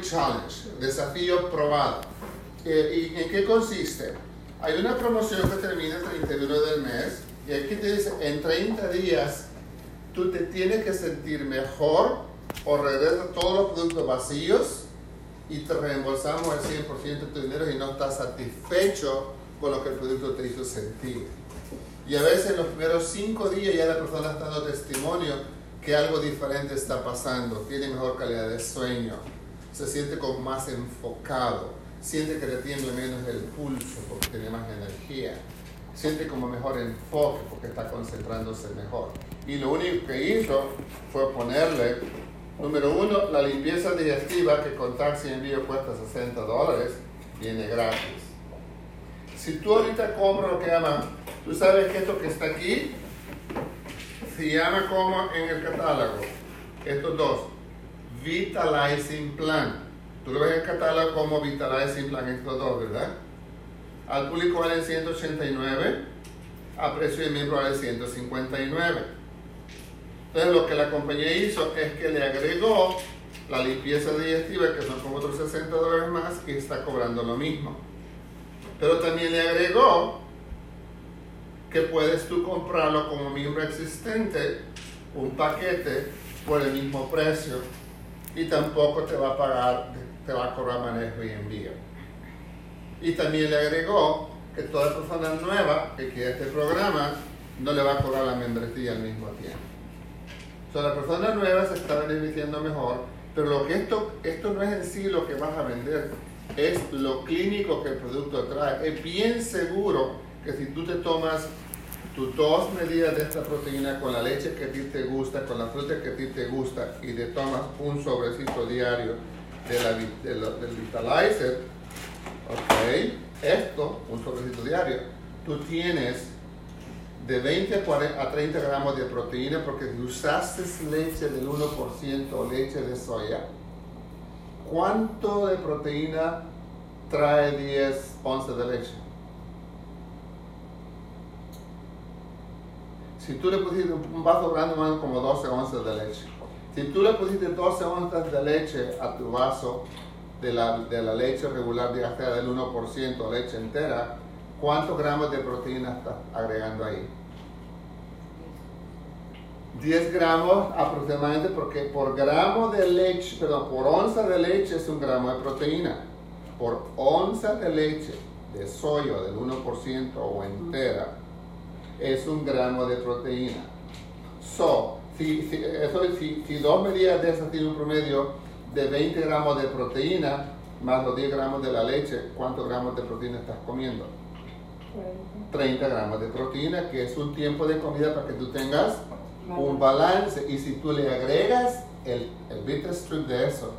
Challenge, desafío probado. ¿Y en qué consiste? Hay una promoción que termina el 31 del mes y aquí te dice, en 30 días tú te tienes que sentir mejor o regresas todos los productos vacíos y te reembolsamos el 100% de tu dinero y no estás satisfecho con lo que el producto te hizo sentir. Y a veces en los primeros 5 días ya la persona está dando testimonio que algo diferente está pasando, tiene mejor calidad de sueño, se siente como más enfocado, siente que le tiembla menos el pulso porque tiene más energía, siente como mejor enfoque porque está concentrándose mejor. Y lo único que hizo fue ponerle, número uno, la limpieza digestiva que con taxi envío cuesta 60 dólares, viene gratis. Si tú ahorita compras lo que llaman, tú sabes que esto que está aquí se llama como en el catálogo, estos dos, Vitalizing Plan. Tú lo ves en catálogo como Vitalizing Plan, estos dos, ¿verdad? Al público vale 189, a precio de miembro vale 159. Entonces lo que la compañía hizo es que le agregó la limpieza digestiva, que son como otros 60 dólares más, y está cobrando lo mismo. Pero también le agregó que puedes tú comprarlo como miembro existente, un paquete por el mismo precio y tampoco te va a pagar, te va a cobrar manejo y envío. Y también le agregó que toda persona nueva que quiera este programa no le va a cobrar la membresía al mismo tiempo. O sea, la persona nueva se está beneficiando mejor, pero lo que esto, esto no es en sí lo que vas a vender, es lo clínico que el producto trae. Es bien seguro que si tú te tomas tus dos medidas de esta proteína con la leche que a ti te gusta, con la fruta que a ti te gusta y te tomas un sobrecito diario de la, del Vitalizer, ok, esto, un sobrecito diario, tú tienes de 20 a 30 gramos de proteína porque si usaste leche del 1% o leche de soya, ¿cuánto de proteína trae 10 onzas de leche? Si tú le pusiste un vaso grande, más como 12 onzas de leche. Si tú le pusiste 12 onzas de leche a tu vaso de la, de la leche regular, ya sea del 1% leche entera, ¿cuántos gramos de proteína estás agregando ahí? 10 gramos aproximadamente porque por gramo de leche, perdón, por onza de leche es un gramo de proteína. Por onza de leche de soya del 1% o entera es un gramo de proteína. So, si, si, eso, si, si dos medidas de esas tienen un promedio de 20 gramos de proteína, más los 10 gramos de la leche, ¿cuántos gramos de proteína estás comiendo? 30 gramos de proteína, que es un tiempo de comida para que tú tengas un balance. Y si tú le agregas el, el bitter strip de eso,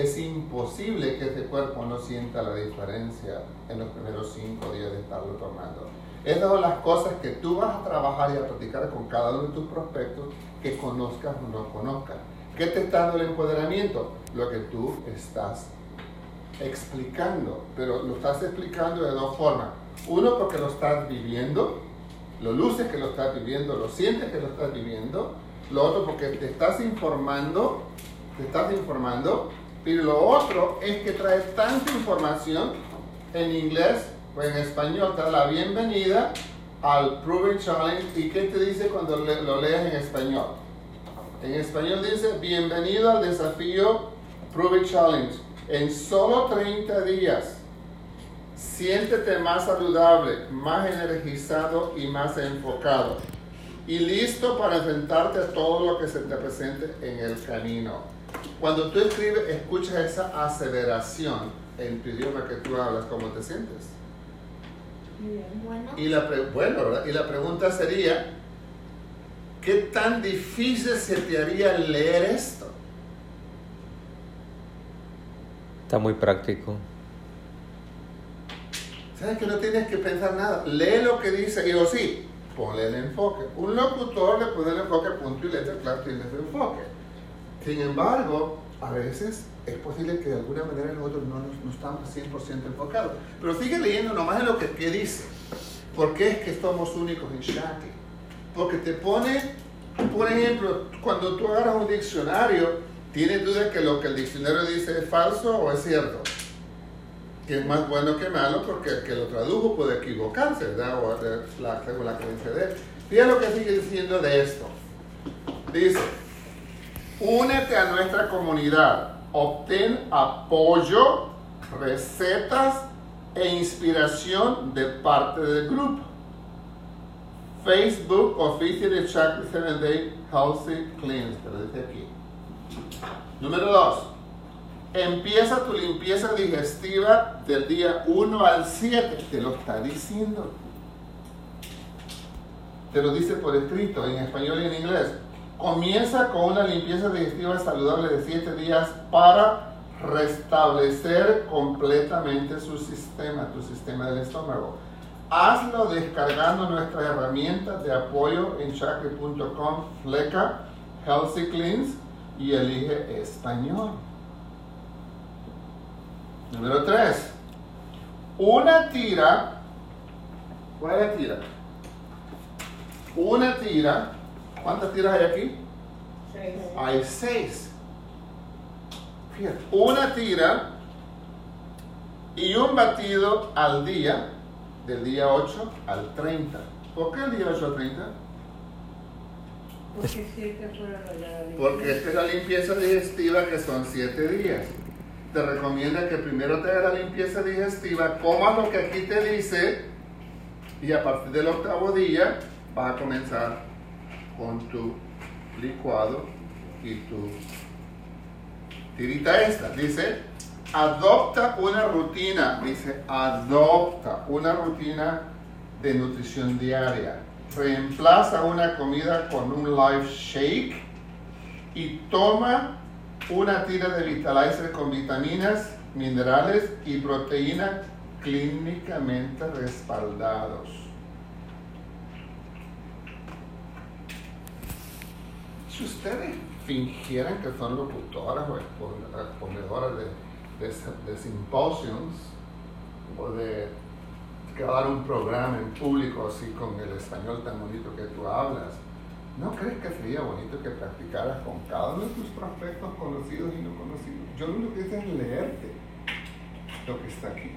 es imposible que ese cuerpo no sienta la diferencia en los primeros 5 días de estarlo tomando. Esas son las cosas que tú vas a trabajar y a practicar con cada uno de tus prospectos, que conozcas o no conozcas. ¿Qué te está dando el empoderamiento? Lo que tú estás explicando, pero lo estás explicando de dos formas. Uno, porque lo estás viviendo, lo luces que lo estás viviendo, lo sientes que lo estás viviendo. Lo otro, porque te estás informando, te estás informando. Y lo otro es que trae tanta información en inglés pues en español te da la bienvenida al Prove Challenge. ¿Y qué te dice cuando lo lees en español? En español dice, bienvenido al desafío Prove Challenge. En solo 30 días, siéntete más saludable, más energizado y más enfocado. Y listo para enfrentarte a todo lo que se te presente en el camino. Cuando tú escribes, escuchas esa aceleración en tu idioma que tú hablas, ¿cómo te sientes? Bueno. Y la, bueno, y la pregunta sería, ¿qué tan difícil se te haría leer esto? Está muy práctico. ¿Sabes que no tienes que pensar nada? Lee lo que dice, digo, sí, ponle el enfoque. Un locutor le pone el enfoque punto y letra, claro, tiene su enfoque. Sin embargo, a veces es posible que de alguna manera nosotros no, no estamos 100% enfocados. Pero sigue leyendo nomás en lo que, que dice. ¿Por qué es que somos únicos en Shakti? Porque te pone, por ejemplo, cuando tú agarras un diccionario, ¿Tiene duda que lo que el diccionario dice es falso o es cierto? Que es más bueno que malo porque el que lo tradujo puede equivocarse, ¿verdad? O la, según la creencia de él. Fíjate lo que sigue diciendo de esto. Dice, únete a nuestra comunidad, obtén apoyo, recetas e inspiración de parte del grupo. Facebook Official Chakra 7 Day Healthy Cleanse, dice aquí. Número 2. Empieza tu limpieza digestiva del día 1 al 7. Te lo está diciendo. Te lo dice por escrito, en español y en inglés. Comienza con una limpieza digestiva saludable de 7 días para restablecer completamente su sistema, tu sistema del estómago. Hazlo descargando nuestras herramientas de apoyo en chakra.com, fleca, Healthy Cleanse y elige español. Número 3. Una tira. ¿Cuál es tira? Una tira. ¿Cuántas tiras hay aquí? Seis. Hay seis. Fíjate, una tira y un batido al día, del día 8 al 30. ¿Por qué el día 8 al 30? Porque siete esta es la limpieza digestiva que son 7 días. Te recomienda que primero te hagas la limpieza digestiva, comas lo que aquí te dice y a partir del octavo día vas a comenzar con tu licuado y tu tirita esta. Dice, adopta una rutina, dice, adopta una rutina de nutrición diaria. Reemplaza una comida con un life shake y toma una tira de Vitalizer con vitaminas, minerales y proteína clínicamente respaldados. Si ustedes fingieran que son locutoras o exponedoras de, de, de simposios o de que un programa en público así con el español tan bonito que tú hablas, ¿no crees que sería bonito que practicaras con cada uno de tus prospectos conocidos y no conocidos? Yo lo único que hice es leerte lo que está aquí.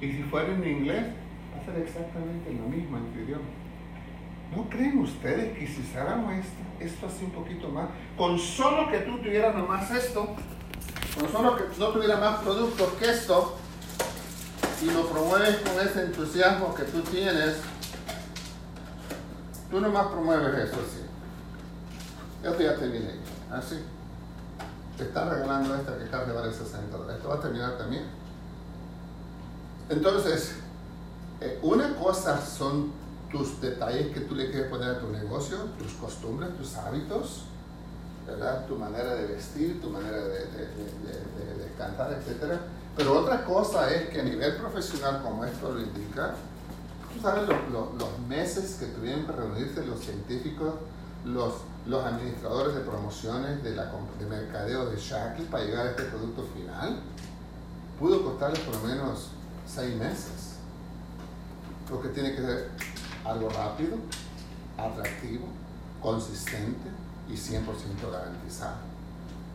Y si fuera en inglés, ser exactamente lo mismo en tu idioma. ¿No creen ustedes que si hiciéramos esto, esto así un poquito más, con solo que tú tuvieras nomás esto, con solo que no tuviera más productos que esto, y lo promueves con ese entusiasmo que tú tienes, tú nomás promueves eso así. Esto ya te viene así. Te está regalando esta que carga vale 60 dólares. Esto va a terminar también. Entonces, eh, una cosa son tus detalles que tú le quieres poner a tu negocio, tus costumbres, tus hábitos, ¿verdad? Tu manera de vestir, tu manera de, de, de, de, cantar, etc. Pero otra cosa es que a nivel profesional, como esto lo indica, tú sabes los, los, meses que tuvieron que reunirse los científicos, los, los administradores de promociones de, la, de mercadeo de Shackle para llegar a este producto final, pudo costarles por lo menos seis meses. Porque tiene que ser algo rápido, atractivo, consistente y 100% garantizado.